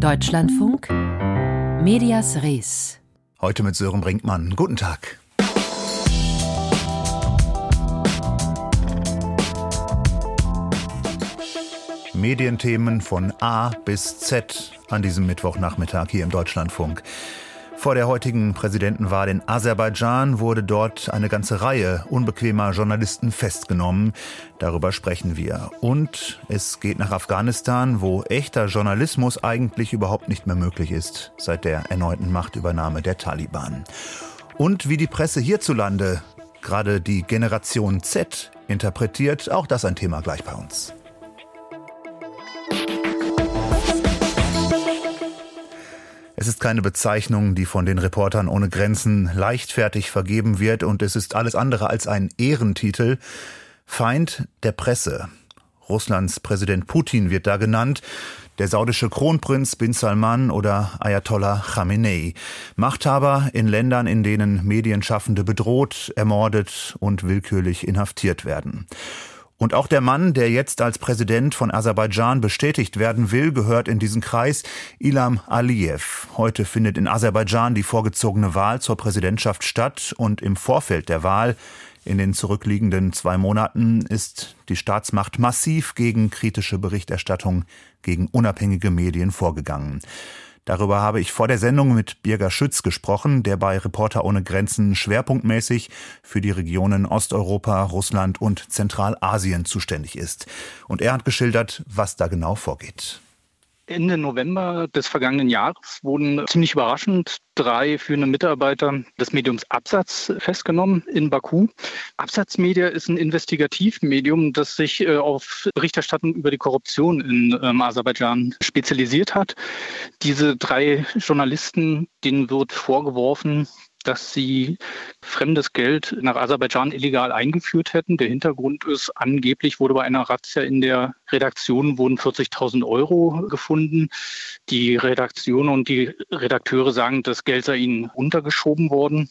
Deutschlandfunk Medias Res. Heute mit Sören Brinkmann. Guten Tag. Medienthemen von A bis Z an diesem Mittwochnachmittag hier im Deutschlandfunk. Vor der heutigen Präsidentenwahl in Aserbaidschan wurde dort eine ganze Reihe unbequemer Journalisten festgenommen. Darüber sprechen wir. Und es geht nach Afghanistan, wo echter Journalismus eigentlich überhaupt nicht mehr möglich ist, seit der erneuten Machtübernahme der Taliban. Und wie die Presse hierzulande gerade die Generation Z interpretiert, auch das ein Thema gleich bei uns. Es ist keine Bezeichnung, die von den Reportern ohne Grenzen leichtfertig vergeben wird und es ist alles andere als ein Ehrentitel. Feind der Presse. Russlands Präsident Putin wird da genannt, der saudische Kronprinz bin Salman oder Ayatollah Khamenei. Machthaber in Ländern, in denen Medienschaffende bedroht, ermordet und willkürlich inhaftiert werden. Und auch der Mann, der jetzt als Präsident von Aserbaidschan bestätigt werden will, gehört in diesen Kreis, Ilham Aliyev. Heute findet in Aserbaidschan die vorgezogene Wahl zur Präsidentschaft statt und im Vorfeld der Wahl in den zurückliegenden zwei Monaten ist die Staatsmacht massiv gegen kritische Berichterstattung, gegen unabhängige Medien vorgegangen. Darüber habe ich vor der Sendung mit Birger Schütz gesprochen, der bei Reporter ohne Grenzen schwerpunktmäßig für die Regionen Osteuropa, Russland und Zentralasien zuständig ist. Und er hat geschildert, was da genau vorgeht. Ende November des vergangenen Jahres wurden ziemlich überraschend drei führende Mitarbeiter des Mediums Absatz festgenommen in Baku. Absatzmedia ist ein Investigativmedium, das sich äh, auf Berichterstattung über die Korruption in ähm, Aserbaidschan spezialisiert hat. Diese drei Journalisten, denen wird vorgeworfen, dass sie fremdes Geld nach Aserbaidschan illegal eingeführt hätten. Der Hintergrund ist, angeblich wurde bei einer Razzia in der Redaktion wurden 40.000 Euro gefunden. Die Redaktion und die Redakteure sagen, das Geld sei ihnen untergeschoben worden.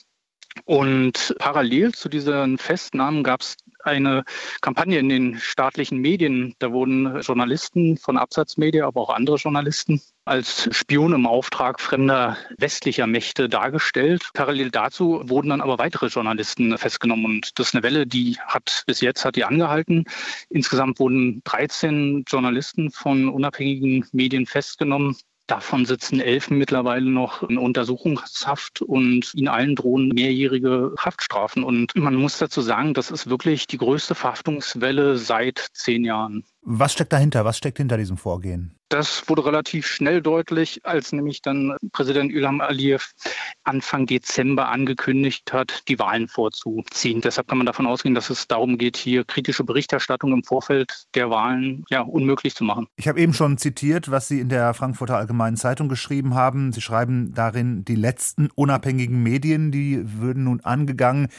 Und parallel zu diesen Festnahmen gab es eine Kampagne in den staatlichen Medien. Da wurden Journalisten von Absatzmedia, aber auch andere Journalisten als Spion im Auftrag fremder westlicher Mächte dargestellt. Parallel dazu wurden dann aber weitere Journalisten festgenommen und das ist eine Welle, die hat bis jetzt hat die angehalten. Insgesamt wurden 13 Journalisten von unabhängigen Medien festgenommen. Davon sitzen elf mittlerweile noch in Untersuchungshaft und ihnen allen drohen mehrjährige Haftstrafen. Und man muss dazu sagen, das ist wirklich die größte Verhaftungswelle seit zehn Jahren. Was steckt dahinter? Was steckt hinter diesem Vorgehen? Das wurde relativ schnell deutlich, als nämlich dann Präsident Ilham Aliyev Anfang Dezember angekündigt hat, die Wahlen vorzuziehen. Deshalb kann man davon ausgehen, dass es darum geht, hier kritische Berichterstattung im Vorfeld der Wahlen ja, unmöglich zu machen. Ich habe eben schon zitiert, was Sie in der Frankfurter Allgemeinen Zeitung geschrieben haben. Sie schreiben darin, die letzten unabhängigen Medien, die würden nun angegangen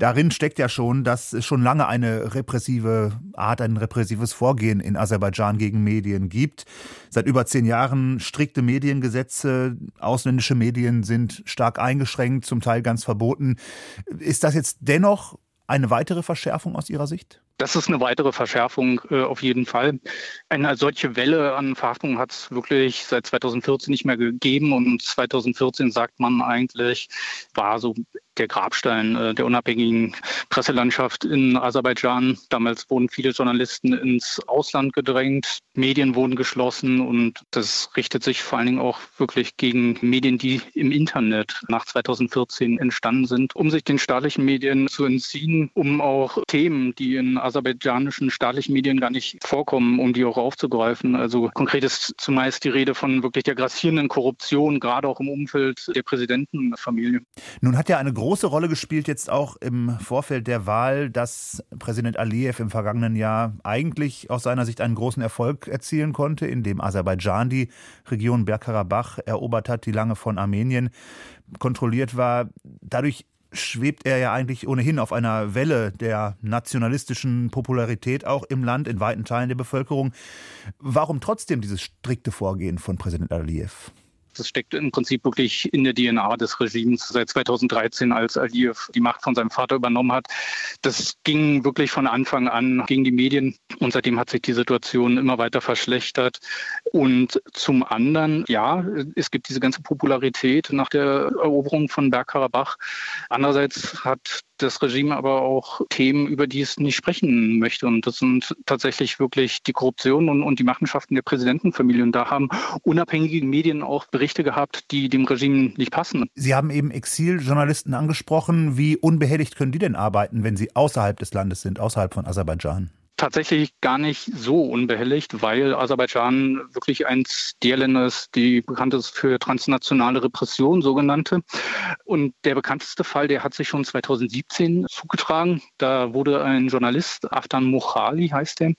darin steckt ja schon, dass es schon lange eine repressive Art, ein repressives Vorgehen in Aserbaidschan gegen Medien gibt. Seit über zehn Jahren strikte Mediengesetze, ausländische Medien sind stark eingeschränkt, zum Teil ganz verboten. Ist das jetzt dennoch eine weitere Verschärfung aus Ihrer Sicht? Das ist eine weitere Verschärfung äh, auf jeden Fall. Eine solche Welle an Verhaftungen hat es wirklich seit 2014 nicht mehr gegeben und 2014 sagt man eigentlich, war so der Grabstein äh, der unabhängigen Presselandschaft in Aserbaidschan. Damals wurden viele Journalisten ins Ausland gedrängt, Medien wurden geschlossen und das richtet sich vor allen Dingen auch wirklich gegen Medien, die im Internet nach 2014 entstanden sind, um sich den staatlichen Medien zu entziehen, um auch Themen, die in aserbaidschanischen staatlichen Medien gar nicht vorkommen, um die auch aufzugreifen. Also konkret ist zumeist die Rede von wirklich der grassierenden Korruption, gerade auch im Umfeld der Präsidentenfamilie. Nun hat ja eine große Rolle gespielt jetzt auch im Vorfeld der Wahl, dass Präsident Aliyev im vergangenen Jahr eigentlich aus seiner Sicht einen großen Erfolg erzielen konnte, indem Aserbaidschan die Region Bergkarabach erobert hat, die lange von Armenien kontrolliert war. Dadurch schwebt er ja eigentlich ohnehin auf einer Welle der nationalistischen Popularität auch im Land, in weiten Teilen der Bevölkerung. Warum trotzdem dieses strikte Vorgehen von Präsident Aliyev? Das steckt im Prinzip wirklich in der DNA des Regimes seit 2013, als Aliyev die Macht von seinem Vater übernommen hat. Das ging wirklich von Anfang an gegen die Medien und seitdem hat sich die Situation immer weiter verschlechtert. Und zum anderen, ja, es gibt diese ganze Popularität nach der Eroberung von Bergkarabach. Andererseits hat das Regime aber auch Themen, über die es nicht sprechen möchte. Und das sind tatsächlich wirklich die Korruption und, und die Machenschaften der Präsidentenfamilie. Und da haben unabhängige Medien auch Berichte gehabt, die dem Regime nicht passen. Sie haben eben Exiljournalisten angesprochen. Wie unbehelligt können die denn arbeiten, wenn sie außerhalb des Landes sind, außerhalb von Aserbaidschan? Tatsächlich gar nicht so unbehelligt, weil Aserbaidschan wirklich eins der Länder ist, die bekannt ist für transnationale Repression, sogenannte. Und der bekannteste Fall, der hat sich schon 2017 zugetragen. Da wurde ein Journalist, Aftan Mochali heißt er,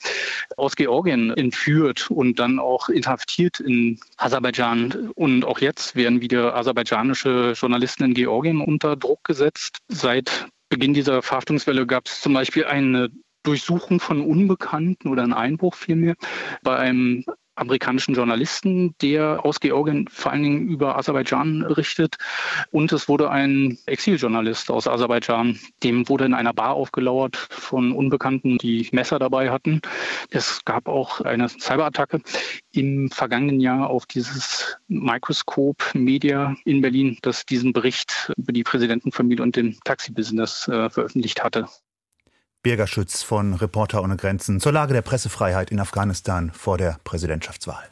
aus Georgien entführt und dann auch inhaftiert in Aserbaidschan. Und auch jetzt werden wieder aserbaidschanische Journalisten in Georgien unter Druck gesetzt. Seit Beginn dieser Verhaftungswelle gab es zum Beispiel eine Durchsuchung von Unbekannten oder ein Einbruch vielmehr bei einem amerikanischen Journalisten, der aus Georgien vor allen Dingen über Aserbaidschan richtet. Und es wurde ein Exiljournalist aus Aserbaidschan, dem wurde in einer Bar aufgelauert von Unbekannten, die Messer dabei hatten. Es gab auch eine Cyberattacke im vergangenen Jahr auf dieses Microscope Media in Berlin, das diesen Bericht über die Präsidentenfamilie und den Taxibusiness äh, veröffentlicht hatte. Birger Schütz von Reporter ohne Grenzen zur Lage der Pressefreiheit in Afghanistan vor der Präsidentschaftswahl.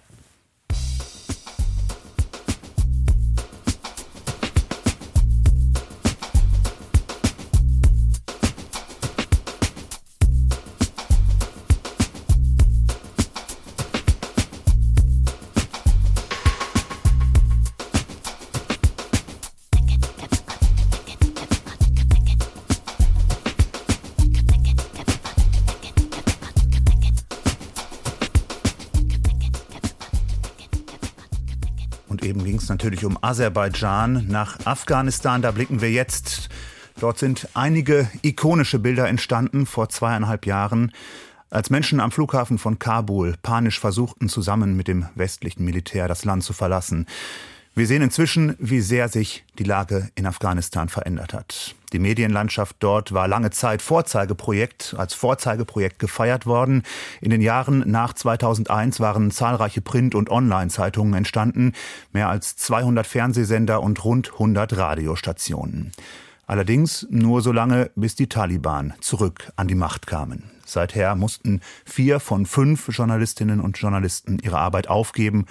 Natürlich um Aserbaidschan. Nach Afghanistan, da blicken wir jetzt. Dort sind einige ikonische Bilder entstanden vor zweieinhalb Jahren, als Menschen am Flughafen von Kabul panisch versuchten, zusammen mit dem westlichen Militär das Land zu verlassen. Wir sehen inzwischen, wie sehr sich die Lage in Afghanistan verändert hat. Die Medienlandschaft dort war lange Zeit Vorzeigeprojekt, als Vorzeigeprojekt gefeiert worden. In den Jahren nach 2001 waren zahlreiche Print- und Online-Zeitungen entstanden, mehr als 200 Fernsehsender und rund 100 Radiostationen. Allerdings nur so lange, bis die Taliban zurück an die Macht kamen. Seither mussten vier von fünf Journalistinnen und Journalisten ihre Arbeit aufgeben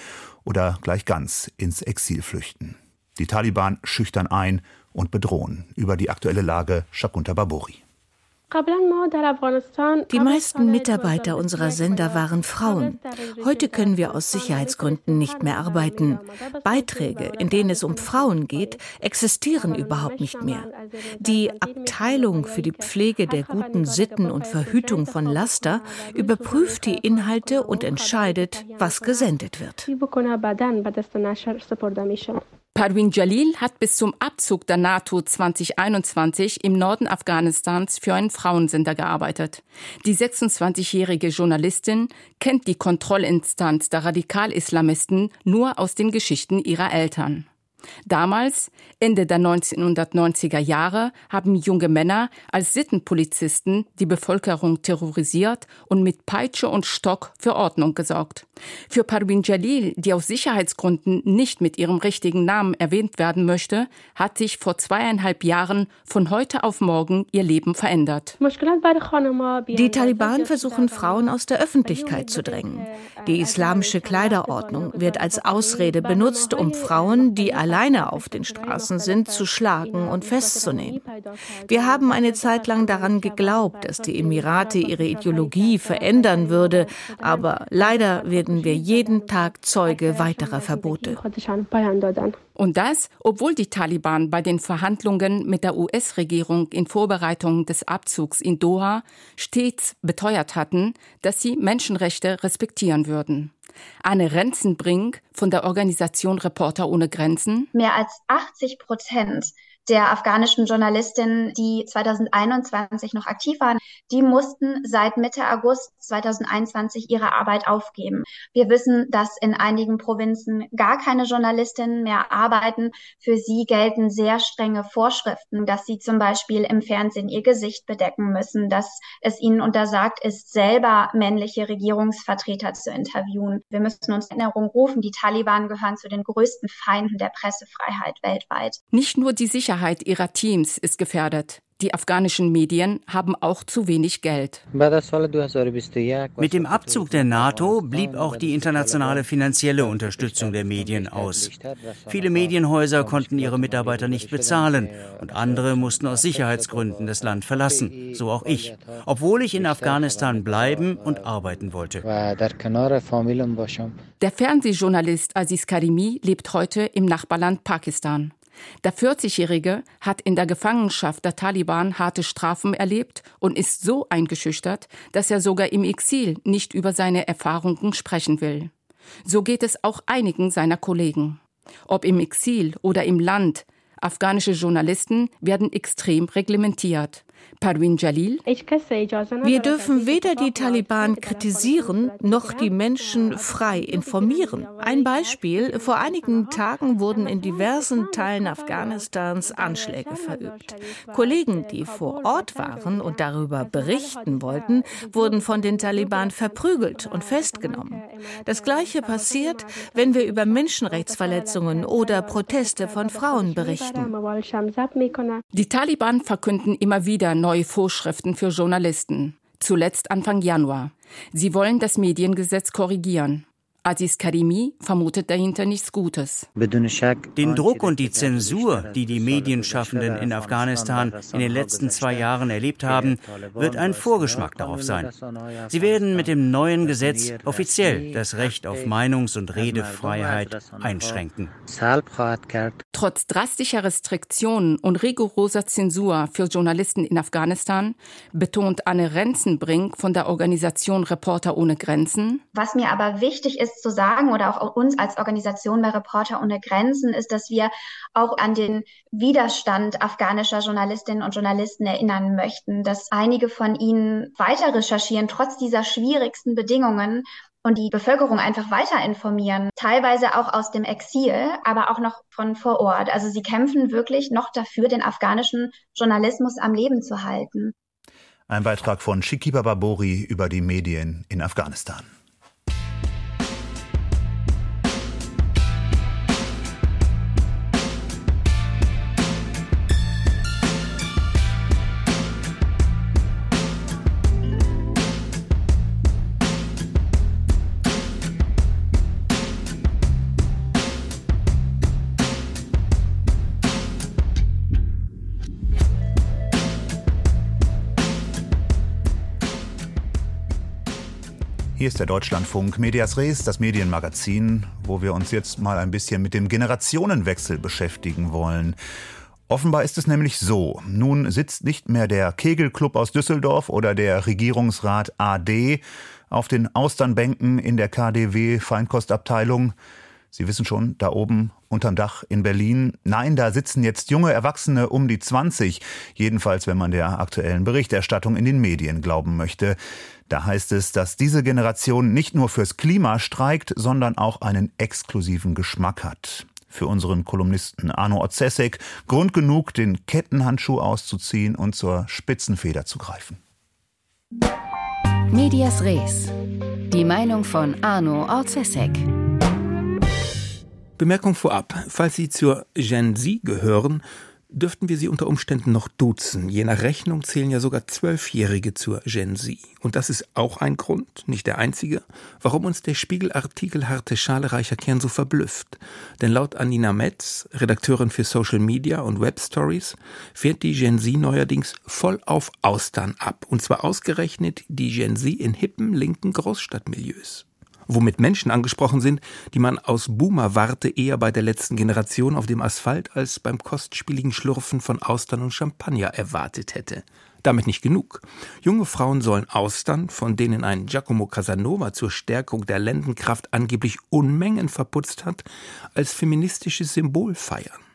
oder gleich ganz ins Exil flüchten. Die Taliban schüchtern ein und bedrohen. Über die aktuelle Lage Shakunta Babori. Die meisten Mitarbeiter unserer Sender waren Frauen. Heute können wir aus Sicherheitsgründen nicht mehr arbeiten. Beiträge, in denen es um Frauen geht, existieren überhaupt nicht mehr. Die Abteilung für die Pflege der guten Sitten und Verhütung von Laster überprüft die Inhalte und entscheidet, was gesendet wird. Parvin Jalil hat bis zum Abzug der NATO 2021 im Norden Afghanistans für einen Frauensender gearbeitet. Die 26-jährige Journalistin kennt die Kontrollinstanz der Radikalislamisten nur aus den Geschichten ihrer Eltern. Damals, Ende der 1990er Jahre, haben junge Männer als Sittenpolizisten die Bevölkerung terrorisiert und mit Peitsche und Stock für Ordnung gesorgt. Für Parvin Jalil, die aus Sicherheitsgründen nicht mit ihrem richtigen Namen erwähnt werden möchte, hat sich vor zweieinhalb Jahren von heute auf morgen ihr Leben verändert. Die Taliban versuchen Frauen aus der Öffentlichkeit zu drängen. Die islamische Kleiderordnung wird als Ausrede benutzt, um Frauen, die alleine auf den Straßen sind, zu schlagen und festzunehmen. Wir haben eine Zeit lang daran geglaubt, dass die Emirate ihre Ideologie verändern würde, aber leider werden wir jeden Tag Zeuge weiterer Verbote. Und das, obwohl die Taliban bei den Verhandlungen mit der US-Regierung in Vorbereitung des Abzugs in Doha stets beteuert hatten, dass sie Menschenrechte respektieren würden. Anne Renzenbrink von der Organisation Reporter ohne Grenzen. Mehr als 80 Prozent der afghanischen Journalistinnen, die 2021 noch aktiv waren, die mussten seit Mitte August 2021 ihre Arbeit aufgeben. Wir wissen, dass in einigen Provinzen gar keine Journalistinnen mehr arbeiten. Für sie gelten sehr strenge Vorschriften, dass sie zum Beispiel im Fernsehen ihr Gesicht bedecken müssen, dass es ihnen untersagt ist, selber männliche Regierungsvertreter zu interviewen. Wir müssen uns in Erinnerung rufen, die Taliban gehören zu den größten Feinden der Pressefreiheit weltweit. Nicht nur die Sicherheit ihrer Teams ist gefährdet. Die afghanischen Medien haben auch zu wenig Geld. Mit dem Abzug der NATO blieb auch die internationale finanzielle Unterstützung der Medien aus. Viele Medienhäuser konnten ihre Mitarbeiter nicht bezahlen und andere mussten aus Sicherheitsgründen das Land verlassen, so auch ich, obwohl ich in Afghanistan bleiben und arbeiten wollte. Der Fernsehjournalist Aziz Karimi lebt heute im Nachbarland Pakistan. Der 40-Jährige hat in der Gefangenschaft der Taliban harte Strafen erlebt und ist so eingeschüchtert, dass er sogar im Exil nicht über seine Erfahrungen sprechen will. So geht es auch einigen seiner Kollegen. Ob im Exil oder im Land, afghanische Journalisten werden extrem reglementiert. Parvin Jalil. Wir dürfen weder die Taliban kritisieren noch die Menschen frei informieren. Ein Beispiel. Vor einigen Tagen wurden in diversen Teilen Afghanistans Anschläge verübt. Kollegen, die vor Ort waren und darüber berichten wollten, wurden von den Taliban verprügelt und festgenommen. Das Gleiche passiert, wenn wir über Menschenrechtsverletzungen oder Proteste von Frauen berichten. Die Taliban verkünden immer wieder neue Vorschriften für Journalisten. Zuletzt Anfang Januar. Sie wollen das Mediengesetz korrigieren. Aziz Karimi vermutet dahinter nichts Gutes. Den Druck und die Zensur, die die Medienschaffenden in Afghanistan in den letzten zwei Jahren erlebt haben, wird ein Vorgeschmack darauf sein. Sie werden mit dem neuen Gesetz offiziell das Recht auf Meinungs- und Redefreiheit einschränken. Trotz drastischer Restriktionen und rigoroser Zensur für Journalisten in Afghanistan betont Anne Renzenbrink von der Organisation Reporter ohne Grenzen. Was mir aber wichtig ist, zu sagen oder auch uns als Organisation bei Reporter ohne Grenzen ist, dass wir auch an den Widerstand afghanischer Journalistinnen und Journalisten erinnern möchten, dass einige von ihnen weiter recherchieren, trotz dieser schwierigsten Bedingungen und die Bevölkerung einfach weiter informieren, teilweise auch aus dem Exil, aber auch noch von vor Ort. Also sie kämpfen wirklich noch dafür, den afghanischen Journalismus am Leben zu halten. Ein Beitrag von Shikiba Babori über die Medien in Afghanistan. Hier ist der Deutschlandfunk Medias Res, das Medienmagazin, wo wir uns jetzt mal ein bisschen mit dem Generationenwechsel beschäftigen wollen. Offenbar ist es nämlich so. Nun sitzt nicht mehr der Kegelclub aus Düsseldorf oder der Regierungsrat AD auf den Austernbänken in der KDW Feinkostabteilung. Sie wissen schon, da oben unterm Dach in Berlin. Nein, da sitzen jetzt junge Erwachsene um die 20, jedenfalls wenn man der aktuellen Berichterstattung in den Medien glauben möchte. Da heißt es, dass diese Generation nicht nur fürs Klima streikt, sondern auch einen exklusiven Geschmack hat. Für unseren Kolumnisten Arno Ozesek Grund genug, den Kettenhandschuh auszuziehen und zur Spitzenfeder zu greifen. Medias Res. Die Meinung von Arno Orzesek. Bemerkung vorab. Falls Sie zur Gen Z gehören, dürften wir sie unter Umständen noch duzen. Je nach Rechnung zählen ja sogar Zwölfjährige zur Gen Z. Und das ist auch ein Grund, nicht der einzige, warum uns der Spiegelartikel Harte Schale reicher Kern so verblüfft. Denn laut Anina Metz, Redakteurin für Social Media und Web Stories, fährt die Gen Z neuerdings voll auf Austern ab. Und zwar ausgerechnet die Gen Z in hippen linken Großstadtmilieus womit Menschen angesprochen sind, die man aus Boomer-Warte eher bei der letzten Generation auf dem Asphalt als beim kostspieligen Schlürfen von Austern und Champagner erwartet hätte. Damit nicht genug. Junge Frauen sollen Austern, von denen ein Giacomo Casanova zur Stärkung der Lendenkraft angeblich Unmengen verputzt hat, als feministisches Symbol feiern.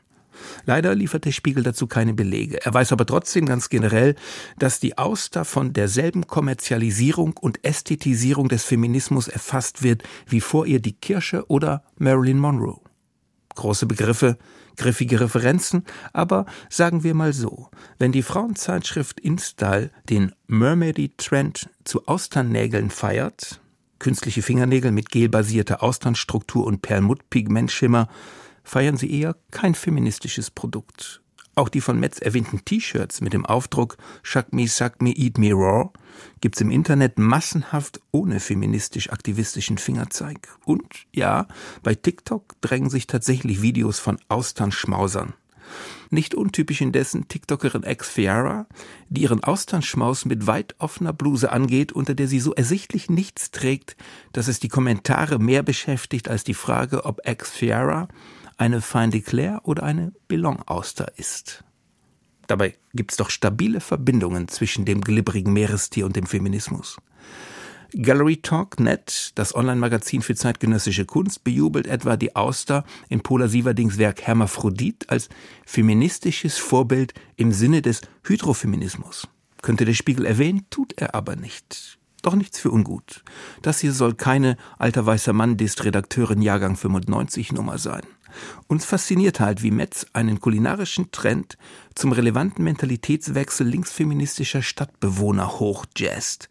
Leider liefert der Spiegel dazu keine Belege. Er weiß aber trotzdem ganz generell, dass die Auster von derselben Kommerzialisierung und Ästhetisierung des Feminismus erfasst wird wie vor ihr die Kirche oder Marilyn Monroe. Große Begriffe, griffige Referenzen, aber sagen wir mal so, wenn die Frauenzeitschrift InStyle den Mermaidy Trend zu Austernnägeln feiert, künstliche Fingernägel mit gelbasierter Austernstruktur und Perlmuttpigmentschimmer, feiern sie eher kein feministisches Produkt. Auch die von Metz erwähnten T-Shirts mit dem Aufdruck Shuck me, suck me, eat me raw gibt's im Internet massenhaft ohne feministisch-aktivistischen Fingerzeig. Und ja, bei TikTok drängen sich tatsächlich Videos von Austernschmausern. Nicht untypisch indessen TikTokerin ex Fiara, die ihren Austernschmaus mit weit offener Bluse angeht, unter der sie so ersichtlich nichts trägt, dass es die Kommentare mehr beschäftigt als die Frage, ob ex Fiara eine Feinde Claire oder eine Belong-Auster ist. Dabei gibt's doch stabile Verbindungen zwischen dem glibberigen Meerestier und dem Feminismus. Gallery Talk Net, das Online-Magazin für zeitgenössische Kunst, bejubelt etwa die Auster in Pola Sieverdings Werk Hermaphrodit als feministisches Vorbild im Sinne des Hydrofeminismus. Könnte der Spiegel erwähnen, tut er aber nicht. Doch nichts für ungut. Das hier soll keine alter weißer Mann-Dist Redakteurin Jahrgang 95 Nummer sein. Uns fasziniert halt, wie Metz einen kulinarischen Trend zum relevanten Mentalitätswechsel linksfeministischer Stadtbewohner hochjazzt.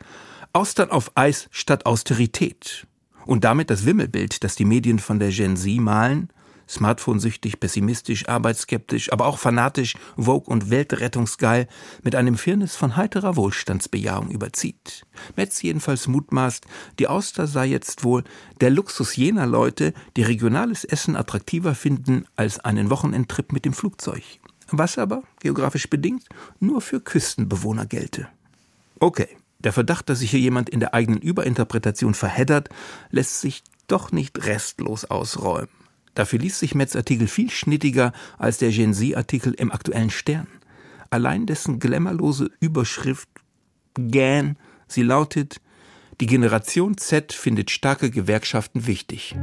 Austern auf Eis statt Austerität. Und damit das Wimmelbild, das die Medien von der Gen Z malen, smartphone-süchtig, pessimistisch, arbeitsskeptisch, aber auch fanatisch, vogue und weltrettungsgeil, mit einem Firnis von heiterer Wohlstandsbejahung überzieht. Metz jedenfalls mutmaßt, die Auster sei jetzt wohl der Luxus jener Leute, die regionales Essen attraktiver finden als einen Wochenendtrip mit dem Flugzeug. Was aber, geografisch bedingt, nur für Küstenbewohner gelte. Okay, der Verdacht, dass sich hier jemand in der eigenen Überinterpretation verheddert, lässt sich doch nicht restlos ausräumen. Dafür liest sich Metz Artikel viel schnittiger als der Gen Z-Artikel im aktuellen Stern. Allein dessen glamourlose Überschrift GAN, sie lautet, die Generation Z findet starke Gewerkschaften wichtig.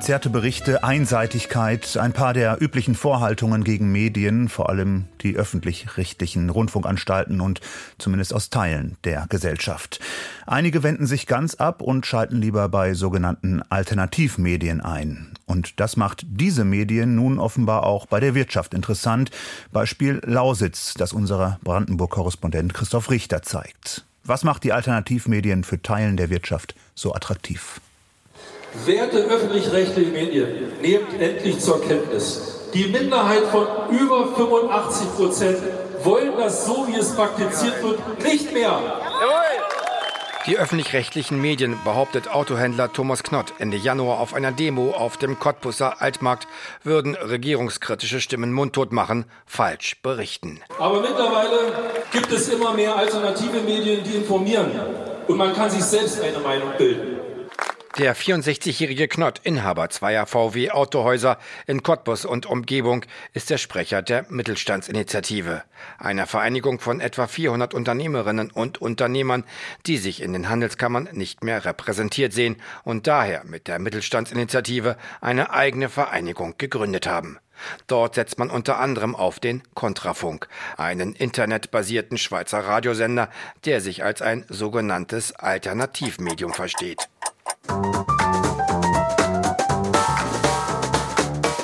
Verzerrte Berichte, Einseitigkeit, ein paar der üblichen Vorhaltungen gegen Medien, vor allem die öffentlich-rechtlichen Rundfunkanstalten und zumindest aus Teilen der Gesellschaft. Einige wenden sich ganz ab und schalten lieber bei sogenannten Alternativmedien ein. Und das macht diese Medien nun offenbar auch bei der Wirtschaft interessant. Beispiel Lausitz, das unser Brandenburg-Korrespondent Christoph Richter zeigt. Was macht die Alternativmedien für Teilen der Wirtschaft so attraktiv? Werte öffentlich-rechtliche Medien, nehmt endlich zur Kenntnis. Die Minderheit von über 85 Prozent wollen das so, wie es praktiziert wird, nicht mehr. Die öffentlich-rechtlichen Medien, behauptet Autohändler Thomas Knott Ende Januar auf einer Demo auf dem Cottbusser Altmarkt, würden regierungskritische Stimmen mundtot machen, falsch berichten. Aber mittlerweile gibt es immer mehr alternative Medien, die informieren. Und man kann sich selbst eine Meinung bilden. Der 64-jährige Knott, Inhaber zweier VW Autohäuser in Cottbus und Umgebung, ist der Sprecher der Mittelstandsinitiative, einer Vereinigung von etwa 400 Unternehmerinnen und Unternehmern, die sich in den Handelskammern nicht mehr repräsentiert sehen und daher mit der Mittelstandsinitiative eine eigene Vereinigung gegründet haben. Dort setzt man unter anderem auf den Kontrafunk, einen internetbasierten Schweizer Radiosender, der sich als ein sogenanntes Alternativmedium versteht.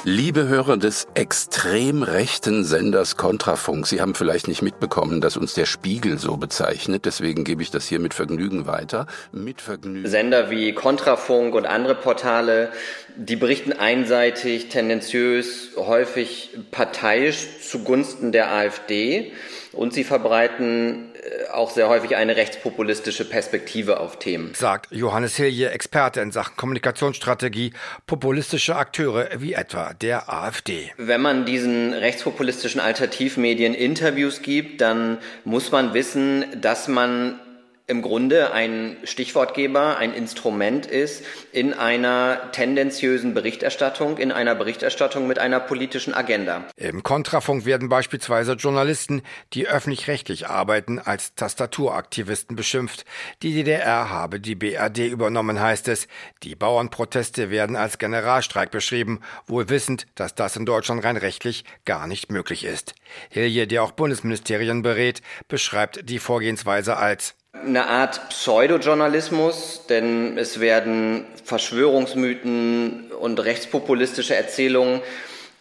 Liebe Hörer des extrem rechten Senders Kontrafunk, Sie haben vielleicht nicht mitbekommen, dass uns der Spiegel so bezeichnet, deswegen gebe ich das hier mit Vergnügen weiter. Mit Vergnügen. Sender wie Kontrafunk und andere Portale, die berichten einseitig, tendenziös, häufig parteiisch zugunsten der AfD und sie verbreiten äh, auch sehr häufig eine rechtspopulistische Perspektive auf Themen. Sagt Johannes Hilje, Experte in Sachen Kommunikationsstrategie, populistische Akteure wie etwa der AfD. Wenn man diesen rechtspopulistischen Alternativmedien Interviews gibt, dann muss man wissen, dass man im Grunde ein Stichwortgeber, ein Instrument ist in einer tendenziösen Berichterstattung, in einer Berichterstattung mit einer politischen Agenda. Im Kontrafunk werden beispielsweise Journalisten, die öffentlich-rechtlich arbeiten, als Tastaturaktivisten beschimpft. Die DDR habe die BRD übernommen, heißt es. Die Bauernproteste werden als Generalstreik beschrieben, wohl wissend, dass das in Deutschland rein rechtlich gar nicht möglich ist. Hilje, der auch Bundesministerien berät, beschreibt die Vorgehensweise als eine Art Pseudojournalismus, denn es werden Verschwörungsmythen und rechtspopulistische Erzählungen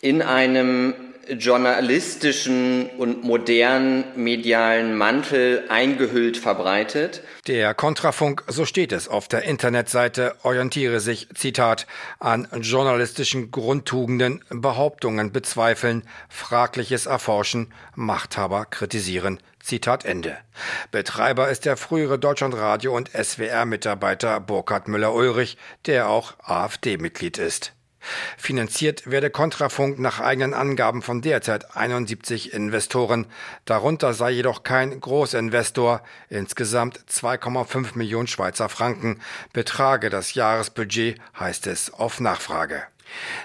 in einem journalistischen und modernen medialen Mantel eingehüllt verbreitet. Der Kontrafunk, so steht es auf der Internetseite, orientiere sich, Zitat, an journalistischen Grundtugenden, Behauptungen bezweifeln, fragliches erforschen, Machthaber kritisieren, Zitat Ende. Betreiber ist der frühere Deutschlandradio und SWR-Mitarbeiter Burkhard Müller-Ulrich, der auch AfD-Mitglied ist. Finanziert werde Kontrafunk nach eigenen Angaben von derzeit 71 Investoren. Darunter sei jedoch kein Großinvestor. Insgesamt 2,5 Millionen Schweizer Franken betrage das Jahresbudget, heißt es auf Nachfrage.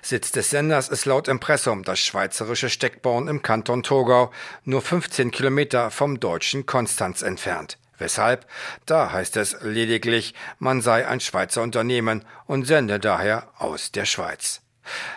Sitz des Senders ist laut Impressum das schweizerische Steckborn im Kanton Thurgau, nur 15 Kilometer vom deutschen Konstanz entfernt. Weshalb? Da heißt es lediglich, man sei ein Schweizer Unternehmen und sende daher aus der Schweiz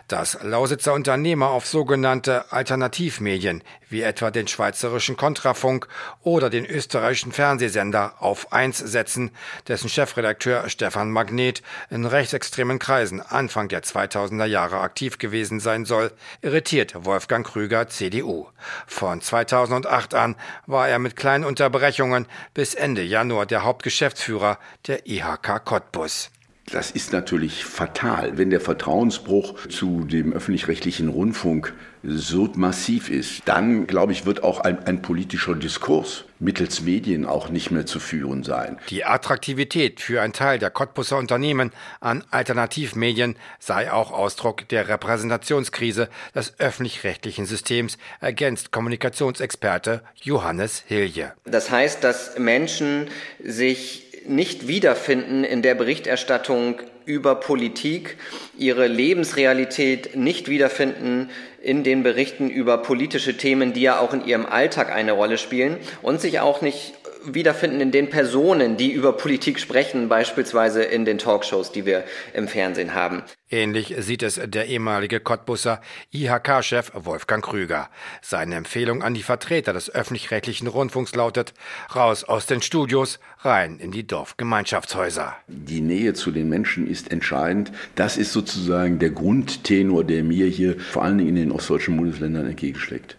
dass Lausitzer Unternehmer auf sogenannte Alternativmedien wie etwa den schweizerischen Kontrafunk oder den österreichischen Fernsehsender auf 1 setzen, dessen Chefredakteur Stefan Magnet in rechtsextremen Kreisen Anfang der 2000er Jahre aktiv gewesen sein soll, irritiert Wolfgang Krüger CDU. Von 2008 an war er mit kleinen Unterbrechungen bis Ende Januar der Hauptgeschäftsführer der IHK Cottbus. Das ist natürlich fatal, wenn der Vertrauensbruch zu dem öffentlich-rechtlichen Rundfunk so massiv ist. Dann, glaube ich, wird auch ein, ein, politischer Diskurs mittels Medien auch nicht mehr zu führen sein. Die Attraktivität für einen Teil der Cottbusser Unternehmen an Alternativmedien sei auch Ausdruck der Repräsentationskrise des öffentlich-rechtlichen Systems, ergänzt Kommunikationsexperte Johannes Hilje. Das heißt, dass Menschen sich nicht wiederfinden in der Berichterstattung über Politik, ihre Lebensrealität nicht wiederfinden in den Berichten über politische Themen, die ja auch in ihrem Alltag eine Rolle spielen und sich auch nicht wiederfinden in den Personen, die über Politik sprechen, beispielsweise in den Talkshows, die wir im Fernsehen haben. Ähnlich sieht es der ehemalige Cottbusser IHK-Chef Wolfgang Krüger. Seine Empfehlung an die Vertreter des öffentlich-rechtlichen Rundfunks lautet, raus aus den Studios, rein in die Dorfgemeinschaftshäuser. Die Nähe zu den Menschen ist entscheidend. Das ist sozusagen der Grundtenor, der mir hier vor allen Dingen in den ostdeutschen Bundesländern entgegenschlägt.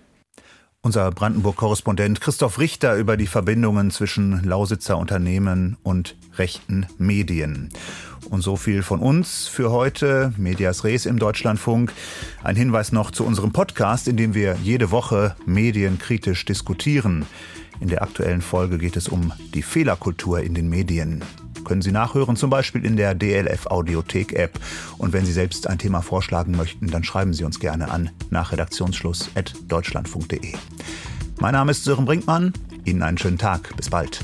Unser Brandenburg-Korrespondent Christoph Richter über die Verbindungen zwischen Lausitzer Unternehmen und rechten Medien. Und so viel von uns für heute. Medias Res im Deutschlandfunk. Ein Hinweis noch zu unserem Podcast, in dem wir jede Woche medienkritisch diskutieren. In der aktuellen Folge geht es um die Fehlerkultur in den Medien können Sie nachhören, zum Beispiel in der DLF Audiothek App. Und wenn Sie selbst ein Thema vorschlagen möchten, dann schreiben Sie uns gerne an nach Redaktionsschluss at deutschlandfunk.de. Mein Name ist Sören Brinkmann. Ihnen einen schönen Tag. Bis bald.